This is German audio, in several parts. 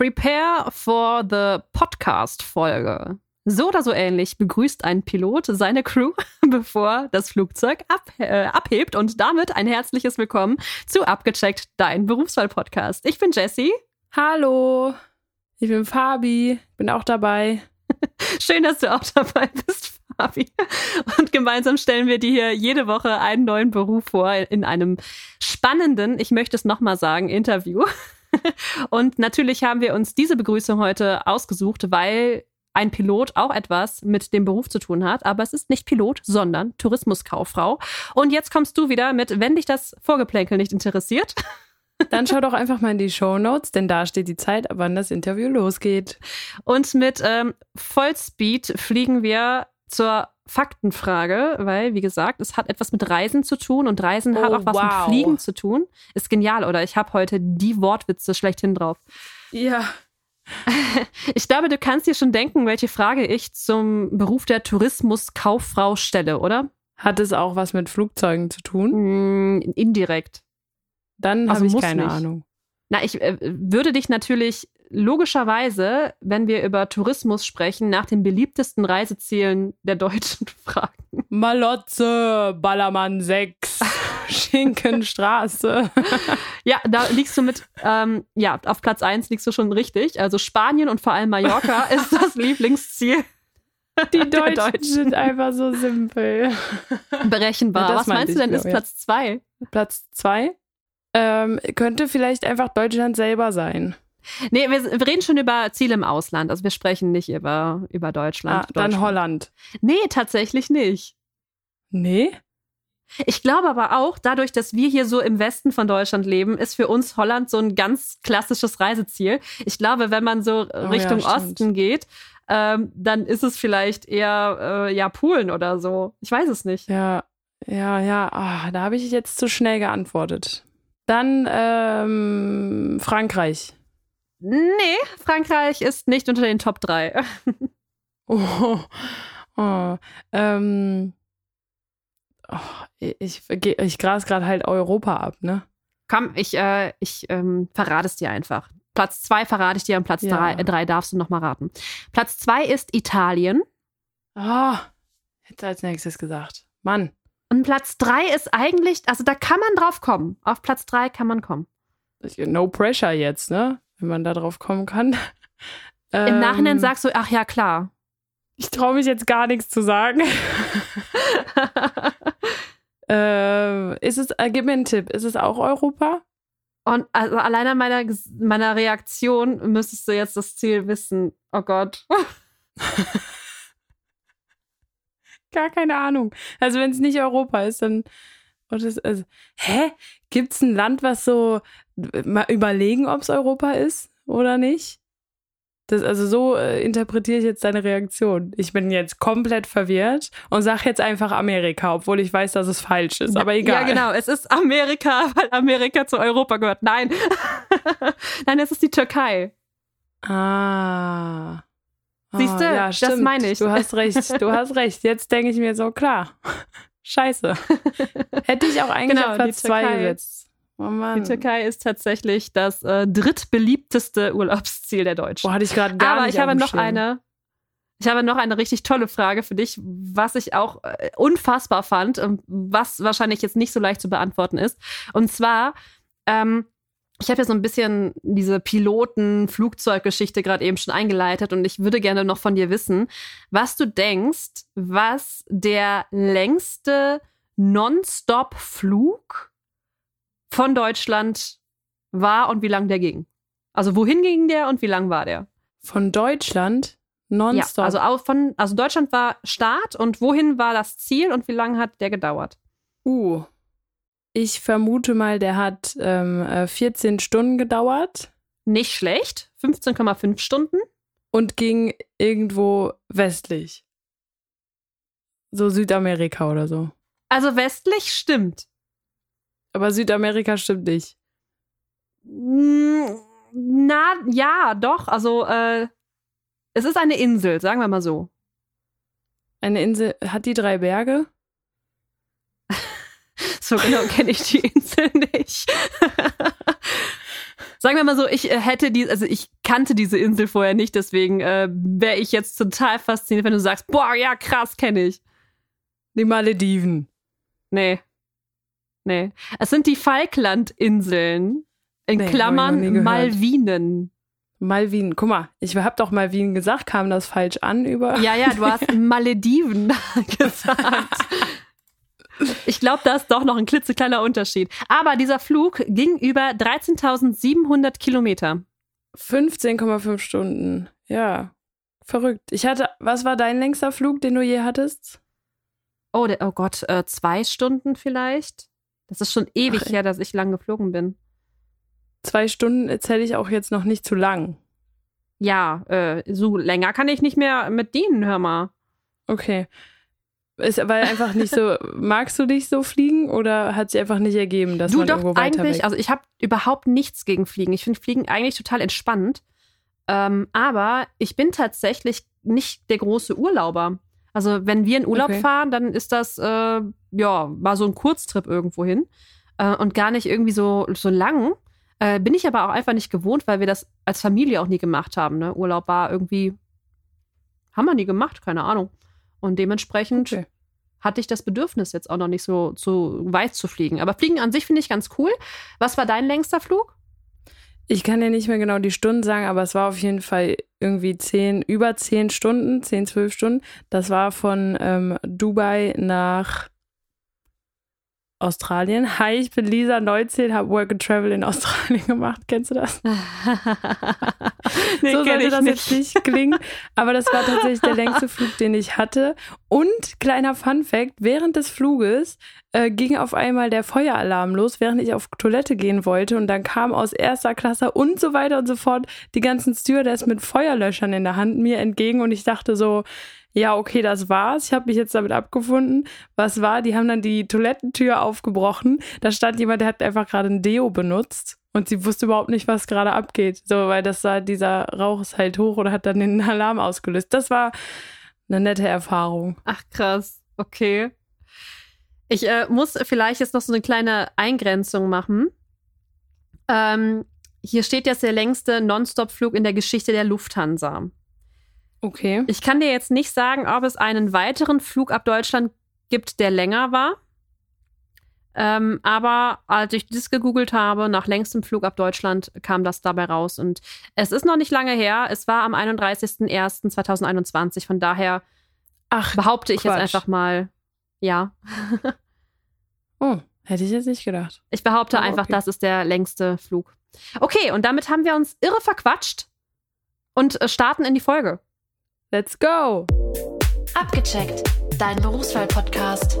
Prepare for the Podcast-Folge. So oder so ähnlich begrüßt ein Pilot seine Crew, bevor das Flugzeug ab, äh, abhebt. Und damit ein herzliches Willkommen zu Abgecheckt, dein Berufswahl-Podcast. Ich bin Jessie. Hallo, ich bin Fabi, bin auch dabei. Schön, dass du auch dabei bist, Fabi. Und gemeinsam stellen wir dir hier jede Woche einen neuen Beruf vor in einem spannenden, ich möchte es nochmal sagen, Interview. Und natürlich haben wir uns diese Begrüßung heute ausgesucht, weil ein Pilot auch etwas mit dem Beruf zu tun hat, aber es ist nicht Pilot, sondern Tourismuskauffrau. Und jetzt kommst du wieder mit, wenn dich das Vorgeplänkel nicht interessiert. Dann schau doch einfach mal in die Show Notes, denn da steht die Zeit, wann das Interview losgeht. Und mit ähm, Vollspeed fliegen wir zur Faktenfrage, weil, wie gesagt, es hat etwas mit Reisen zu tun und Reisen oh, hat auch was wow. mit Fliegen zu tun. Ist genial, oder? Ich habe heute die Wortwitze schlechthin drauf. Ja. Ich glaube, du kannst dir schon denken, welche Frage ich zum Beruf der Tourismuskauffrau stelle, oder? Hat es auch was mit Flugzeugen zu tun? Mm, indirekt. Dann also habe ich keine nicht. Ahnung. Na, ich äh, würde dich natürlich logischerweise, wenn wir über Tourismus sprechen, nach den beliebtesten Reisezielen der Deutschen fragen. Malotze, Ballermann 6. Schinkenstraße. ja, da liegst du mit, ähm, ja, auf Platz 1 liegst du schon richtig. Also Spanien und vor allem Mallorca ist das Lieblingsziel. Die Deutschen, Deutschen, sind einfach so simpel. Berechenbar. Ja, Was meinst du denn, ist Platz 2? Platz 2? Ähm, könnte vielleicht einfach Deutschland selber sein. Nee, wir, wir, reden schon über Ziele im Ausland. Also wir sprechen nicht über, über Deutschland. Ah, dann Holland. Nee, tatsächlich nicht. Nee? Ich glaube aber auch, dadurch, dass wir hier so im Westen von Deutschland leben, ist für uns Holland so ein ganz klassisches Reiseziel. Ich glaube, wenn man so oh, Richtung ja, Osten geht, ähm, dann ist es vielleicht eher äh, ja Polen oder so. Ich weiß es nicht. Ja, ja, ja. Oh, da habe ich jetzt zu schnell geantwortet. Dann ähm, Frankreich. Nee, Frankreich ist nicht unter den Top 3. oh, oh, ähm, oh, ich, ich gras gerade halt Europa ab, ne? Komm, ich, äh, ich ähm, verrate es dir einfach. Platz 2 verrate ich dir und Platz 3 ja. Drei darfst du nochmal raten. Platz 2 ist Italien. Oh, hätte als nächstes gesagt. Mann. Und Platz 3 ist eigentlich, also da kann man drauf kommen. Auf Platz 3 kann man kommen. No pressure jetzt, ne? Wenn man da drauf kommen kann. Im ähm, Nachhinein sagst du, ach ja, klar. Ich traue mich jetzt gar nichts zu sagen. äh, ist es, äh, gib mir einen Tipp, ist es auch Europa? Und also allein an meiner, meiner Reaktion müsstest du jetzt das Ziel wissen. Oh Gott. Gar keine Ahnung. Also wenn es nicht Europa ist, dann. Das, also, hä? Gibt es ein Land, was so mal überlegen, ob es Europa ist oder nicht? Das, also so äh, interpretiere ich jetzt deine Reaktion. Ich bin jetzt komplett verwirrt und sage jetzt einfach Amerika, obwohl ich weiß, dass es falsch ist. Aber egal. Ja, genau. Es ist Amerika, weil Amerika zu Europa gehört. Nein. Nein, es ist die Türkei. Ah. Siehst du, oh, ja, das meine ich. Du hast recht, du hast recht. Jetzt denke ich mir so, klar. Scheiße. Hätte ich auch eigentlich genau, auf Platz zwei gesetzt. Oh die Türkei ist tatsächlich das äh, drittbeliebteste Urlaubsziel der Deutschen. Boah, hatte ich gerade gar Aber nicht ich habe noch eine. Ich habe noch eine richtig tolle Frage für dich, was ich auch äh, unfassbar fand und was wahrscheinlich jetzt nicht so leicht zu beantworten ist. Und zwar, ähm, ich habe ja so ein bisschen diese Piloten-Flugzeuggeschichte gerade eben schon eingeleitet und ich würde gerne noch von dir wissen, was du denkst, was der längste Non-Stop-Flug von Deutschland war und wie lang der ging. Also wohin ging der und wie lang war der? Von Deutschland nonstop. Ja, also auch von also Deutschland war Start und wohin war das Ziel und wie lange hat der gedauert? Uh, ich vermute mal, der hat ähm, 14 äh, Stunden gedauert. Nicht schlecht, 15,5 Stunden. Und ging irgendwo westlich. So Südamerika oder so. Also westlich stimmt. Aber Südamerika stimmt nicht. Mm, na, ja, doch. Also, äh, es ist eine Insel, sagen wir mal so. Eine Insel, hat die drei Berge? So genau kenne ich die Insel nicht. Sagen wir mal so, ich äh, hätte die, also ich kannte diese Insel vorher nicht, deswegen äh, wäre ich jetzt total fasziniert, wenn du sagst, boah, ja, krass, kenne ich. Die Malediven. Nee. Nee. Es sind die Falklandinseln. In Nee, Klammern. Malvinen. Malvin. Guck mal, ich hab doch Malvin gesagt, kam das falsch an über. Ja, ja, du hast Malediven gesagt. Ich glaube, da ist doch noch ein klitzekleiner Unterschied. Aber dieser Flug ging über 13.700 Kilometer. 15,5 Stunden. Ja. Verrückt. Ich hatte, was war dein längster Flug, den du je hattest? Oh, der, oh Gott, äh, zwei Stunden vielleicht? Das ist schon ewig Ach, her, dass ich lang geflogen bin. Zwei Stunden erzähle ich auch jetzt noch nicht zu lang. Ja, äh, so länger kann ich nicht mehr mit dienen, hör mal. Okay. Ist weil einfach nicht so, magst du dich so fliegen oder hat sich einfach nicht ergeben, dass du man doch irgendwo weiter eigentlich, weg? also ich habe überhaupt nichts gegen Fliegen. Ich finde Fliegen eigentlich total entspannt. Ähm, aber ich bin tatsächlich nicht der große Urlauber. Also wenn wir in Urlaub Okay. fahren, dann ist das äh, ja mal so ein Kurztrip irgendwo hin äh, und gar nicht irgendwie so so lang. Äh, bin ich aber auch einfach nicht gewohnt, weil wir das als Familie auch nie gemacht haben. Ne? Urlaub war irgendwie haben wir nie gemacht, keine Ahnung. Und dementsprechend Okay. hatte ich das Bedürfnis jetzt auch noch nicht so, so weit zu fliegen. Aber Fliegen an sich finde ich ganz cool. Was war dein längster Flug? Ich kann dir nicht mehr genau die Stunden sagen, aber es war auf jeden Fall irgendwie zehn, über zehn Stunden, zehn, zwölf Stunden. Das war von ähm, Dubai nach Australien. Hi, ich bin Lisa Neuzähl, habe Work and Travel in Australien gemacht. Kennst du das? nee, so sollte das nicht. jetzt nicht klingen. Aber das war tatsächlich der längste Flug, den ich hatte. Und kleiner Fun Fact: Während des Fluges äh, ging auf einmal der Feueralarm los, während ich auf Toilette gehen wollte. Und dann kam aus erster Klasse und so weiter und so fort die ganzen Stewardess mit Feuerlöschern in der Hand mir entgegen. Und ich dachte so, ja, okay, das war's. Ich habe mich jetzt damit abgefunden. Was war? Die haben dann die Toilettentür aufgebrochen. Da stand jemand, der hat einfach gerade ein Deo benutzt. Und sie wusste überhaupt nicht, was gerade abgeht. So, weil das war, dieser Rauch ist halt hoch oder hat dann den Alarm ausgelöst. Das war eine nette Erfahrung. Ach krass, okay. Ich äh, muss vielleicht jetzt noch so eine kleine Eingrenzung machen. Ähm, hier steht jetzt der längste Nonstop-Flug in der Geschichte der Lufthansa. Okay. Ich kann dir jetzt nicht sagen, ob es einen weiteren Flug ab Deutschland gibt, der länger war. Ähm, aber als ich das gegoogelt habe, nach längstem Flug ab Deutschland, kam das dabei raus. Und es ist noch nicht lange her. Es war am 31.01.2021. Von daher Ach, behaupte ich Quatsch. jetzt einfach mal, ja. oh, hätte ich jetzt nicht gedacht. Ich behaupte Aber einfach, okay. das ist der längste Flug. Okay, und damit haben wir uns irre verquatscht und äh, starten in die Folge. Let's go! Abgecheckt, dein Berufswahl-Podcast.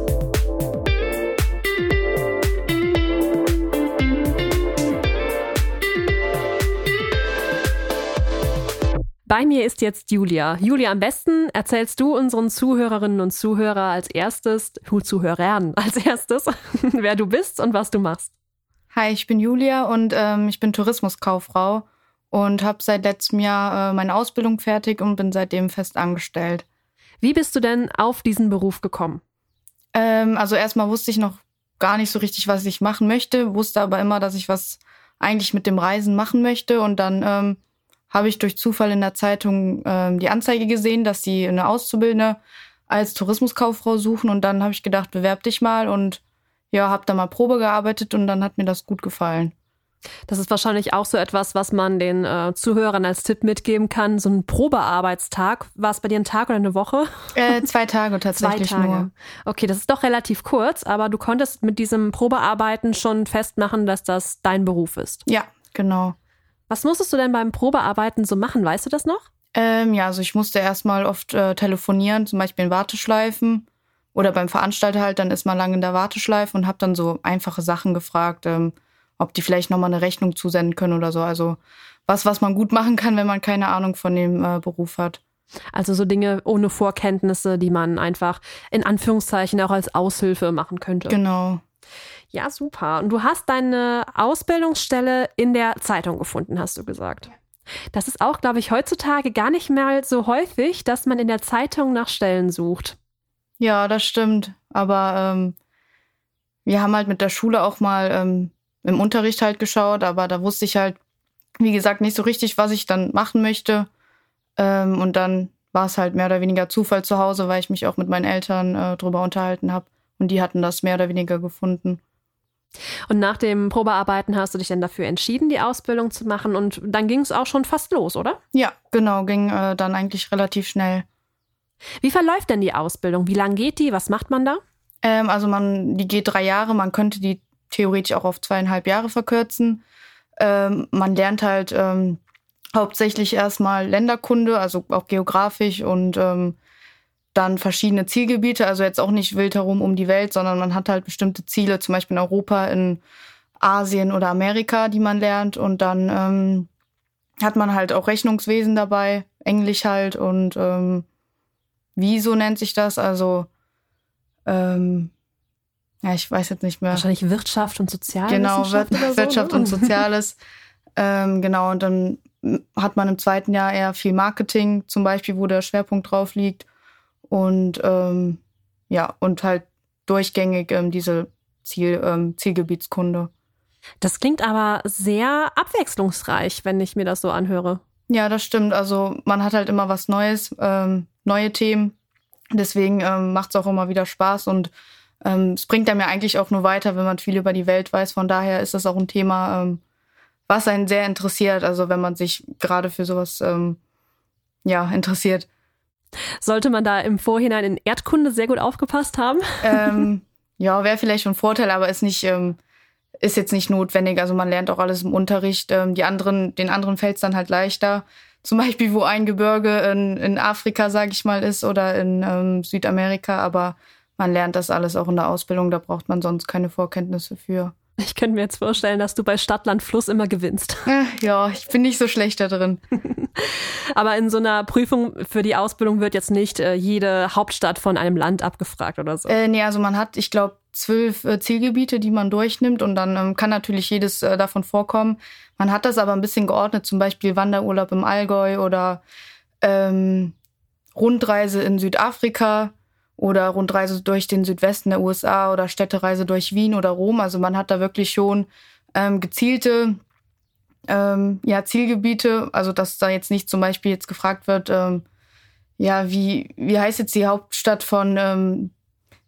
Bei mir ist jetzt Julia. Julia, am besten erzählst du unseren Zuhörerinnen und Zuhörer als erstes, uh, Zuhörern als erstes, wer du bist und was du machst. Hi, ich bin Julia und ähm, ich bin Tourismuskauffrau und habe seit letztem Jahr äh, meine Ausbildung fertig und bin seitdem fest angestellt. Wie bist du denn auf diesen Beruf gekommen? Ähm, also erstmal wusste ich noch gar nicht so richtig, was ich machen möchte, wusste aber immer, dass ich was eigentlich mit dem Reisen machen möchte und dann ähm, habe ich durch Zufall in der Zeitung ähm, die Anzeige gesehen, dass sie eine Auszubildende als Tourismuskauffrau suchen und dann habe ich gedacht, bewerb dich mal und ja, habe da mal Probe gearbeitet und dann hat mir das gut gefallen. Das ist wahrscheinlich auch so etwas, was man den äh, Zuhörern als Tipp mitgeben kann. So ein Probearbeitstag. War es bei dir ein Tag oder eine Woche? Äh, zwei Tage Zwei tatsächlich Tage. nur. Okay, das ist doch relativ kurz, aber du konntest mit diesem Probearbeiten schon festmachen, dass das dein Beruf ist. Ja, genau. Was musstest du denn beim Probearbeiten so machen? Weißt du das noch? Ähm, ja, also ich musste erstmal oft äh, telefonieren, zum Beispiel in Warteschleifen oder beim Veranstalter halt, dann ist man lange in der Warteschleife und habe dann so einfache Sachen gefragt, ähm, ob die vielleicht nochmal eine Rechnung zusenden können oder so. Also was, was man gut machen kann, wenn man keine Ahnung von dem äh, Beruf hat. Also so Dinge ohne Vorkenntnisse, die man einfach in Anführungszeichen auch als Aushilfe machen könnte. Genau. Ja, super. Und du hast deine Ausbildungsstelle in der Zeitung gefunden, hast du gesagt. Das ist auch, glaube ich, heutzutage gar nicht mehr so häufig, dass man in der Zeitung nach Stellen sucht. Ja, das stimmt. Aber ähm, wir haben halt mit der Schule auch mal ähm, im Unterricht halt geschaut, aber da wusste ich halt wie gesagt, nicht so richtig, was ich dann machen möchte. Ähm, und dann war es halt mehr oder weniger Zufall zu Hause, weil ich mich auch mit meinen Eltern äh, drüber unterhalten habe. Und die hatten das mehr oder weniger gefunden. Und nach dem Probearbeiten hast du dich dann dafür entschieden, die Ausbildung zu machen. Und dann ging es auch schon fast los, oder? Ja, genau, ging äh, dann eigentlich relativ schnell. Wie verläuft denn die Ausbildung? Wie lang geht die? Was macht man da? Ähm, also man, die geht drei Jahre. Man könnte die theoretisch auch auf zweieinhalb Jahre verkürzen. Ähm, man lernt halt ähm, hauptsächlich erstmal Länderkunde, also auch geografisch und ähm, dann verschiedene Zielgebiete, also jetzt auch nicht wild herum um die Welt, sondern man hat halt bestimmte Ziele, zum Beispiel in Europa, in Asien oder Amerika, die man lernt. Und dann ähm, hat man halt auch Rechnungswesen dabei, Englisch halt und ähm, Wieso nennt sich das? Also ähm, ja, ich weiß jetzt nicht mehr. Wahrscheinlich Wirtschaft und Soziales. Genau, Wir so, Wirtschaft und Soziales. ähm, genau, und dann hat man im zweiten Jahr eher viel Marketing, zum Beispiel, wo der Schwerpunkt drauf liegt. Und ähm, ja, und halt durchgängig ähm, diese Ziel, ähm, Zielgebietskunde. Das klingt aber sehr abwechslungsreich, wenn ich mir das so anhöre. Ja, das stimmt. Also man hat halt immer was Neues, ähm, neue Themen. Deswegen ähm, macht es auch immer wieder Spaß und ähm, es bringt einem ja eigentlich auch nur weiter, wenn man viel über die Welt weiß. Von daher ist das auch ein Thema, ähm, was einen sehr interessiert. Also wenn man sich gerade für sowas ähm, ja interessiert. Sollte man da im Vorhinein in Erdkunde sehr gut aufgepasst haben? Ähm, ja, wäre vielleicht schon ein Vorteil, aber ist nicht ähm, ist jetzt nicht notwendig. Also man lernt auch alles im Unterricht. Ähm, die anderen, den anderen fällt es dann halt leichter. Zum Beispiel, wo ein Gebirge in, in Afrika, sage ich mal, ist oder in ähm, Südamerika. Aber man lernt das alles auch in der Ausbildung. Da braucht man sonst keine Vorkenntnisse für. Ich könnte mir jetzt vorstellen, dass du bei Stadt, Land, Fluss immer gewinnst. Äh, ja, ich bin nicht so schlecht da drin. Aber in so einer Prüfung für die Ausbildung wird jetzt nicht äh, jede Hauptstadt von einem Land abgefragt oder so. Äh, nee, also man hat, ich glaube, zwölf äh, Zielgebiete, die man durchnimmt und dann ähm, kann natürlich jedes äh, davon vorkommen. Man hat das aber ein bisschen geordnet, zum Beispiel Wanderurlaub im Allgäu oder ähm, Rundreise in Südafrika oder Rundreise durch den Südwesten der USA oder Städtereise durch Wien oder Rom. Also man hat da wirklich schon ähm, gezielte ähm, ja, Zielgebiete. Also dass da jetzt nicht zum Beispiel jetzt gefragt wird, ähm, ja, wie, wie heißt jetzt die Hauptstadt von, ähm,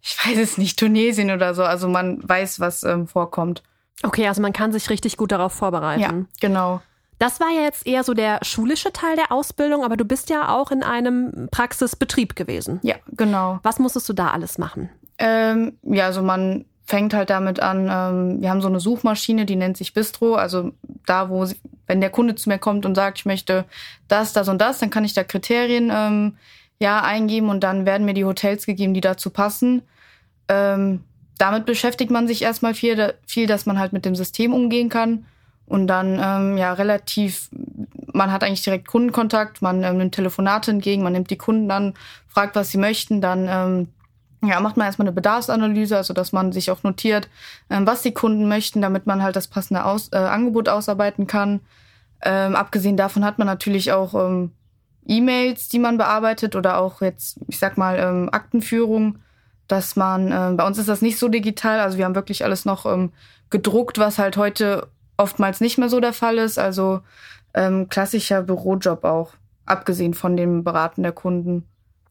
ich weiß es nicht, Tunesien oder so. Also man weiß, was ähm, vorkommt. Okay, also man kann sich richtig gut darauf vorbereiten. Ja, genau. Das war ja jetzt eher so der schulische Teil der Ausbildung, aber du bist ja auch in einem Praxisbetrieb gewesen. Ja, genau. Was musstest du da alles machen? Ähm, ja, also man fängt halt damit an, ähm, wir haben so eine Suchmaschine, die nennt sich Bistro. Also da, wo, sie, wenn der Kunde zu mir kommt und sagt, ich möchte das, das und das, dann kann ich da Kriterien ähm, ja eingeben und dann werden mir die Hotels gegeben, die dazu passen. Ähm, damit beschäftigt man sich erstmal viel, viel, dass man halt mit dem System umgehen kann. Und dann ähm, ja relativ, man hat eigentlich direkt Kundenkontakt, man ähm, nimmt Telefonate entgegen, man nimmt die Kunden an, fragt, was sie möchten, dann ähm, ja, macht man erstmal eine Bedarfsanalyse, also dass man sich auch notiert, ähm, was die Kunden möchten, damit man halt das passende Aus äh, Angebot ausarbeiten kann. Ähm, abgesehen davon hat man natürlich auch ähm, E-Mails, die man bearbeitet oder auch jetzt, ich sag mal, ähm, Aktenführung, dass man, äh, bei uns ist das nicht so digital, also wir haben wirklich alles noch ähm, gedruckt, was halt heute oftmals nicht mehr so der Fall ist. Also ähm, klassischer Bürojob auch, abgesehen von dem Beraten der Kunden.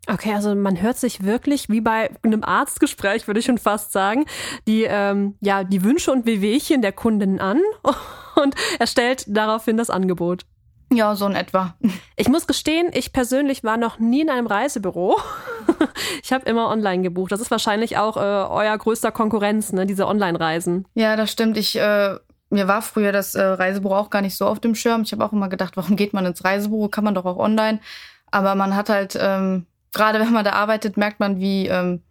Okay, also man hört sich wirklich wie bei einem Arztgespräch, würde ich schon fast sagen, die, ähm, ja, die Wünsche und Wehwehchen der Kunden an und erstellt daraufhin das Angebot. Ja, so in etwa. Ich muss gestehen, ich persönlich war noch nie in einem Reisebüro. Ich habe immer online gebucht. Das ist wahrscheinlich auch äh, euer größter Konkurrenz, ne, diese Online-Reisen. Ja, das stimmt. Ich äh, mir war früher das äh, Reisebüro auch gar nicht so auf dem Schirm. Ich habe auch immer gedacht, warum geht man ins Reisebüro? Kann man doch auch online. Aber man hat halt, ähm, gerade wenn man da arbeitet, merkt man, wie, ähm,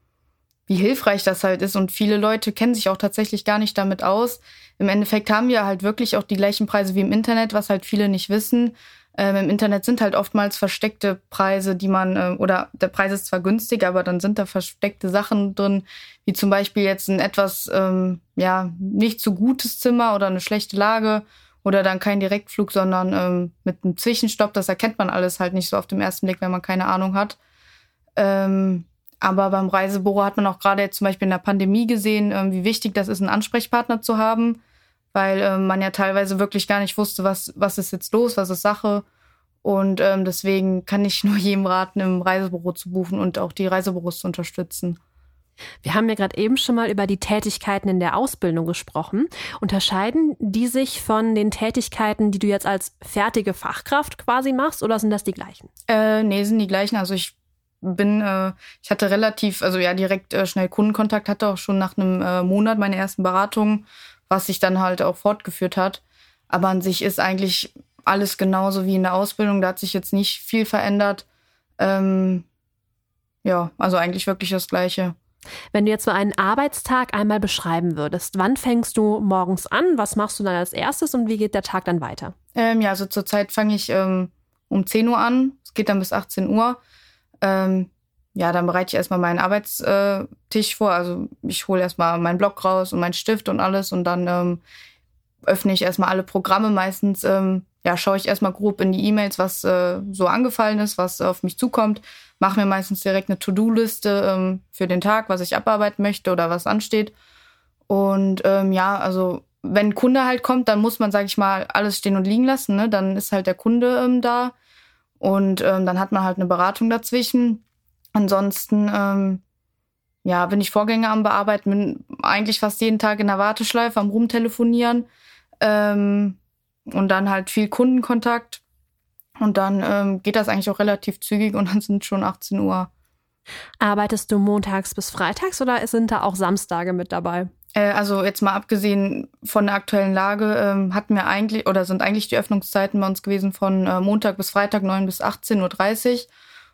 wie hilfreich das halt ist. Und viele Leute kennen sich auch tatsächlich gar nicht damit aus. Im Endeffekt haben wir halt wirklich auch die gleichen Preise wie im Internet, was halt viele nicht wissen. Ähm, Im Internet sind halt oftmals versteckte Preise, die man, äh, oder der Preis ist zwar günstig, aber dann sind da versteckte Sachen drin, wie zum Beispiel jetzt ein etwas, ähm, ja, nicht so gutes Zimmer oder eine schlechte Lage oder dann kein Direktflug, sondern ähm, mit einem Zwischenstopp. Das erkennt man alles halt nicht so auf den ersten Blick, wenn man keine Ahnung hat. Ähm, aber beim Reisebüro hat man auch gerade jetzt zum Beispiel in der Pandemie gesehen, ähm, wie wichtig das ist, einen Ansprechpartner zu haben weil ähm, man ja teilweise wirklich gar nicht wusste, was, was ist jetzt los, was ist Sache. Und ähm, deswegen kann ich nur jedem raten, im Reisebüro zu buchen und auch die Reisebüros zu unterstützen. Wir haben ja gerade eben schon mal über die Tätigkeiten in der Ausbildung gesprochen. Unterscheiden die sich von den Tätigkeiten, die du jetzt als fertige Fachkraft quasi machst, oder sind das die gleichen? Äh, nee, sind die gleichen. Also ich bin, äh, ich hatte relativ, also ja, direkt äh, schnell Kundenkontakt, hatte auch schon nach einem äh, Monat meine ersten Beratungen, was sich dann halt auch fortgeführt hat. Aber an sich ist eigentlich alles genauso wie in der Ausbildung. Da hat sich jetzt nicht viel verändert. Ähm, ja, also eigentlich wirklich das Gleiche. Wenn du jetzt so einen Arbeitstag einmal beschreiben würdest, wann fängst du morgens an? Was machst du dann als erstes und wie geht der Tag dann weiter? Ähm, ja, also zurzeit fange ich ähm, um 10 Uhr an. Es geht dann bis 18 Uhr. Ähm, ja, dann bereite ich erstmal meinen Arbeitstisch vor. Also ich hole erstmal meinen Block raus und meinen Stift und alles und dann ähm, öffne ich erstmal alle Programme. Meistens ähm, ja, schaue ich erstmal grob in die E-Mails, was äh, so angefallen ist, was auf mich zukommt. Mache mir meistens direkt eine To-Do-Liste ähm, für den Tag, was ich abarbeiten möchte oder was ansteht. Und ähm, ja, also wenn ein Kunde halt kommt, dann muss man, sag ich mal, alles stehen und liegen lassen. Ne? Dann ist halt der Kunde ähm, da und ähm, dann hat man halt eine Beratung dazwischen. Ansonsten, ähm, ja, bin ich Vorgänge am Bearbeiten, bin eigentlich fast jeden Tag in der Warteschleife am Rumtelefonieren. Ähm, und dann halt viel Kundenkontakt. Und dann ähm, geht das eigentlich auch relativ zügig und dann sind schon 18 Uhr. Arbeitest du montags bis freitags oder sind da auch Samstage mit dabei? Äh, also jetzt mal abgesehen von der aktuellen Lage ähm, hatten wir eigentlich oder sind eigentlich die Öffnungszeiten bei uns gewesen von äh, Montag bis Freitag 9 bis 18.30 Uhr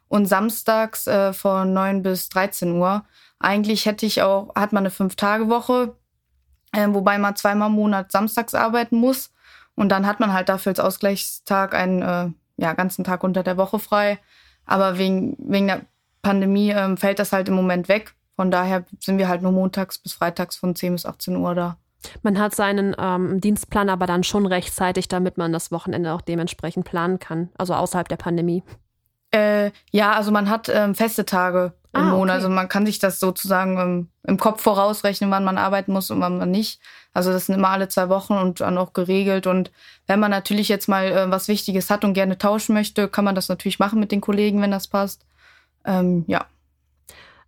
und samstags äh, von 9 bis 13 Uhr. Eigentlich hätte ich auch, hat man eine Fünf-Tage-Woche, äh, wobei man zweimal im Monat samstags arbeiten muss. Und dann hat man halt dafür als Ausgleichstag einen ja, ganzen Tag unter der Woche frei. Aber wegen, wegen der Pandemie ähm, fällt das halt im Moment weg. Von daher sind wir halt nur montags bis freitags von 10 bis 18 Uhr da. Man hat seinen ähm, Dienstplan aber dann schon rechtzeitig, damit man das Wochenende auch dementsprechend planen kann, also außerhalb der Pandemie. Äh, ja, also man hat ähm, feste Tage im Ah, Monat. okay. Also man kann sich das sozusagen ähm, im Kopf vorausrechnen, wann man arbeiten muss und wann man nicht. Also das sind immer alle zwei Wochen und dann auch geregelt. Und wenn man natürlich jetzt mal äh, was Wichtiges hat und gerne tauschen möchte, kann man das natürlich machen mit den Kollegen, wenn das passt. Ähm, ja.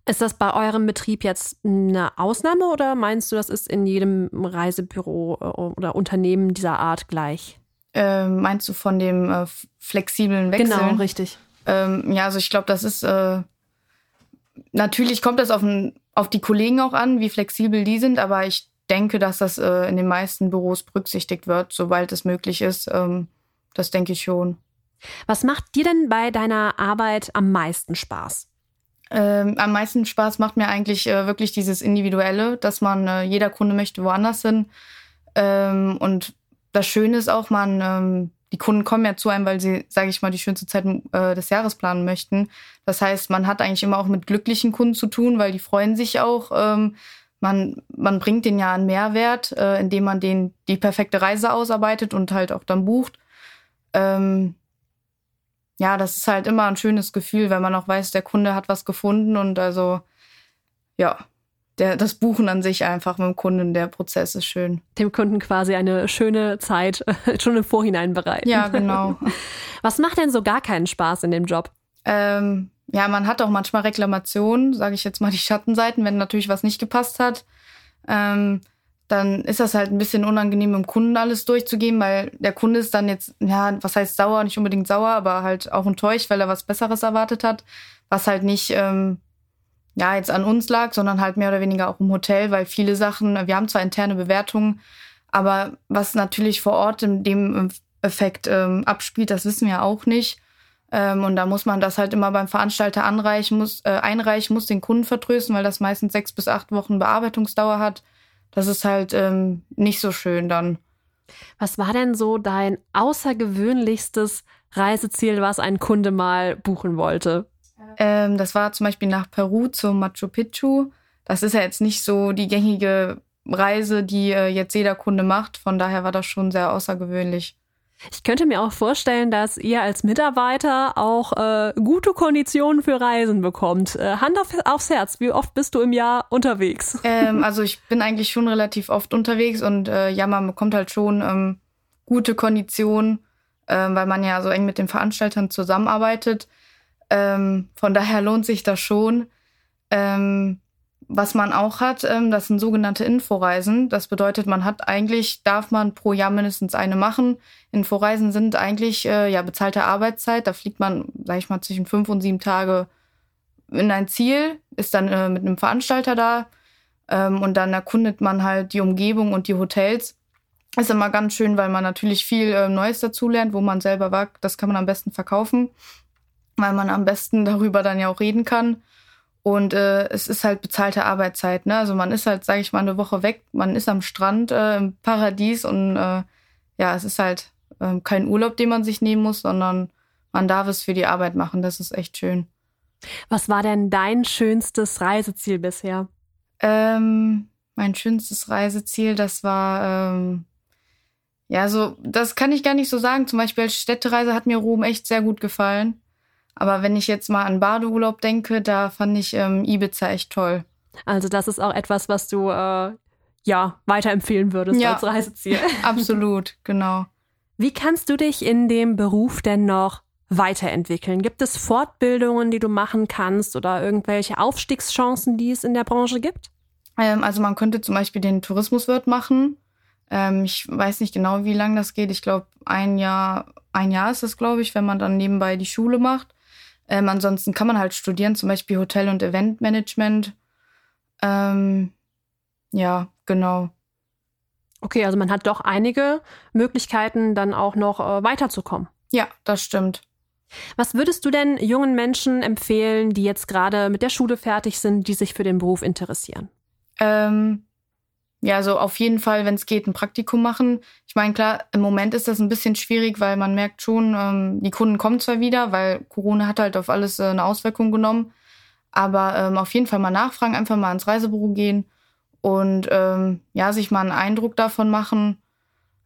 Ist das bei eurem Betrieb jetzt eine Ausnahme oder meinst du, das ist in jedem Reisebüro äh, oder Unternehmen dieser Art gleich? Ähm, meinst du von dem äh, flexiblen Wechseln? Genau, richtig. Ähm, ja, also ich glaube, das ist äh, natürlich kommt das auf, ein, auf die Kollegen auch an, wie flexibel die sind, aber ich denke, dass das äh, in den meisten Büros berücksichtigt wird, sobald es möglich ist. Ähm, das denke ich schon. Was macht dir denn bei deiner Arbeit am meisten Spaß? Ähm, am meisten Spaß macht mir eigentlich äh, wirklich dieses Individuelle, dass man, äh, jeder Kunde möchte woanders hin. Ähm, und das Schöne ist auch, man, ähm, die Kunden kommen ja zu einem, weil sie, sage ich mal, die schönste Zeit äh, des Jahres planen möchten. Das heißt, man hat eigentlich immer auch mit glücklichen Kunden zu tun, weil die freuen sich auch. Ähm, man, man bringt denen ja einen Mehrwert, äh, indem man denen die perfekte Reise ausarbeitet und halt auch dann bucht. Ähm, ja, das ist halt immer ein schönes Gefühl, wenn man auch weiß, der Kunde hat was gefunden und also, ja, der, das Buchen an sich einfach mit dem Kunden, der Prozess ist schön. Dem Kunden quasi eine schöne Zeit schon im Vorhinein bereiten. Ja, genau. Was macht denn so gar keinen Spaß in dem Job? ähm, ja, man hat auch manchmal Reklamationen, sage ich jetzt mal die Schattenseiten, wenn natürlich was nicht gepasst hat. Ähm, dann ist das halt ein bisschen unangenehm, im Kunden alles durchzugeben, weil der Kunde ist dann jetzt, ja, was heißt sauer, nicht unbedingt sauer, aber halt auch enttäuscht, weil er was Besseres erwartet hat, was halt nicht, ähm, ja, jetzt an uns lag, sondern halt mehr oder weniger auch im Hotel, weil viele Sachen, wir haben zwar interne Bewertungen, aber was natürlich vor Ort in dem Effekt ähm, abspielt, das wissen wir auch nicht. Ähm, und da muss man das halt immer beim Veranstalter anreichen, muss, äh, einreichen, muss den Kunden vertrösten, weil das meistens sechs bis acht Wochen Bearbeitungsdauer hat. Das ist halt ähm, nicht so schön dann. Was war denn so dein außergewöhnlichstes Reiseziel, was ein Kunde mal buchen wollte? Ähm, das war zum Beispiel nach Peru zum Machu Picchu. Das ist ja jetzt nicht so die gängige Reise, die äh, jetzt jeder Kunde macht. Von daher war das schon sehr außergewöhnlich. Ich könnte mir auch vorstellen, dass ihr als Mitarbeiter auch äh, gute Konditionen für Reisen bekommt. Äh, Hand auf, aufs Herz, wie oft bist du im Jahr unterwegs? Ähm, also ich bin eigentlich schon relativ oft unterwegs und äh, ja, man bekommt halt schon ähm, gute Konditionen, ähm, weil man ja so eng mit den Veranstaltern zusammenarbeitet. Ähm, von daher lohnt sich das schon. Ähm, was man auch hat, ähm, das sind sogenannte Inforeisen. Das bedeutet, man hat eigentlich, darf man pro Jahr mindestens eine machen. Inforeisen sind eigentlich äh, ja bezahlte Arbeitszeit. Da fliegt man, sag ich mal, zwischen fünf und sieben Tage in ein Ziel, ist dann äh, mit einem Veranstalter da ähm, und dann erkundet man halt die Umgebung und die Hotels. Ist immer ganz schön, weil man natürlich viel äh, Neues dazulernt, wo man selber war. Das kann man am besten verkaufen, weil man am besten darüber dann ja auch reden kann. Und äh, es ist halt bezahlte Arbeitszeit. Ne? Also man ist halt, sage ich mal, eine Woche weg, man ist am Strand äh, im Paradies und äh, ja, es ist halt äh, kein Urlaub, den man sich nehmen muss, sondern man darf es für die Arbeit machen. Das ist echt schön. Was war denn dein schönstes Reiseziel bisher? Ähm, mein schönstes Reiseziel, das war ähm, ja so, das kann ich gar nicht so sagen. Zum Beispiel als Städtereise hat mir Rom echt sehr gut gefallen. Aber wenn ich jetzt mal an Badeurlaub denke, da fand ich ähm, Ibiza echt toll. Also das ist auch etwas, was du äh, ja weiterempfehlen würdest ja, als Reiseziel. Absolut, genau. Wie kannst du dich in dem Beruf denn noch weiterentwickeln? Gibt es Fortbildungen, die du machen kannst oder irgendwelche Aufstiegschancen, die es in der Branche gibt? Ähm, also man könnte zum Beispiel den Tourismuswirt machen. Ähm, ich weiß nicht genau, wie lange das geht. Ich glaube, ein Jahr, ein Jahr ist es, glaube ich, wenn man dann nebenbei die Schule macht. Ähm, ansonsten kann man halt studieren, zum Beispiel Hotel- und Eventmanagement. Ähm, ja, genau. Okay, also man hat doch einige Möglichkeiten, dann auch noch äh, weiterzukommen. Ja, das stimmt. Was würdest du denn jungen Menschen empfehlen, die jetzt gerade mit der Schule fertig sind, die sich für den Beruf interessieren? Ähm, ja, also auf jeden Fall, wenn es geht, ein Praktikum machen. Ich meine, klar, im Moment ist das ein bisschen schwierig, weil man merkt schon, ähm, die Kunden kommen zwar wieder, weil Corona hat halt auf alles äh, eine Auswirkung genommen. Aber ähm, auf jeden Fall mal nachfragen, einfach mal ins Reisebüro gehen und ähm, ja, sich mal einen Eindruck davon machen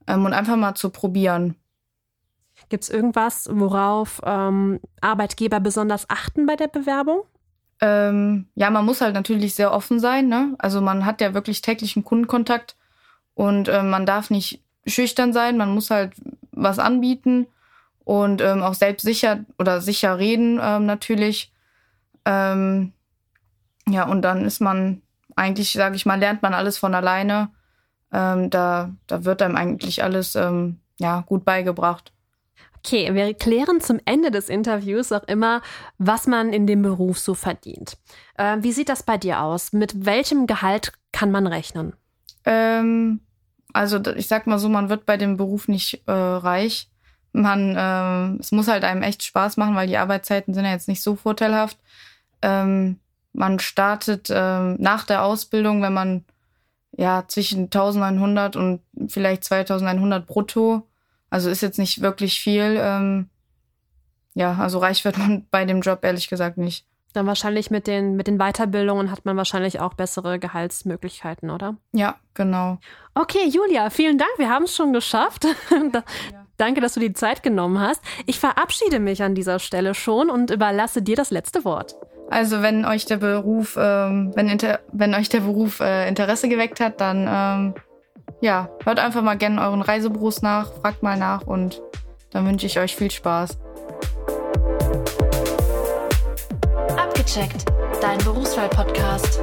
ähm, und einfach mal zu probieren. Gibt es irgendwas, worauf ähm, Arbeitgeber besonders achten bei der Bewerbung? Ähm, ja, man muss halt natürlich sehr offen sein. Ne? Also man hat ja wirklich täglichen Kundenkontakt und äh, man darf nicht schüchtern sein. Man muss halt was anbieten und ähm, auch selbstsicher oder sicher reden ähm, natürlich. Ähm, ja, und dann ist man eigentlich, sage ich mal, lernt man alles von alleine. Ähm, da, da wird einem eigentlich alles ähm, ja, gut beigebracht. Okay, wir klären zum Ende des Interviews auch immer, was man in dem Beruf so verdient. Äh, wie sieht das bei dir aus? Mit welchem Gehalt kann man rechnen? Ähm, also ich sag mal so, man wird bei dem Beruf nicht äh, reich. Man, äh, es muss halt einem echt Spaß machen, weil die Arbeitszeiten sind ja jetzt nicht so vorteilhaft. Ähm, man startet ähm, nach der Ausbildung, wenn man ja zwischen 1900 und vielleicht 2100 brutto also ist jetzt nicht wirklich viel. Ähm, ja, also reich wird man bei dem Job ehrlich gesagt nicht. Dann wahrscheinlich mit den, mit den Weiterbildungen hat man wahrscheinlich auch bessere Gehaltsmöglichkeiten, oder? Ja, genau. Okay, Julia, vielen Dank. Wir haben es schon geschafft. da, ja. Danke, dass du die Zeit genommen hast. Ich verabschiede mich an dieser Stelle schon und überlasse dir das letzte Wort. Also wenn euch der Beruf, ähm, wenn, inter, wenn euch der Beruf äh, Interesse geweckt hat, dann ähm, ja, hört einfach mal gerne euren Reisebüros nach, fragt mal nach und dann wünsche ich euch viel Spaß. Abgecheckt, dein Berufswahl-Podcast.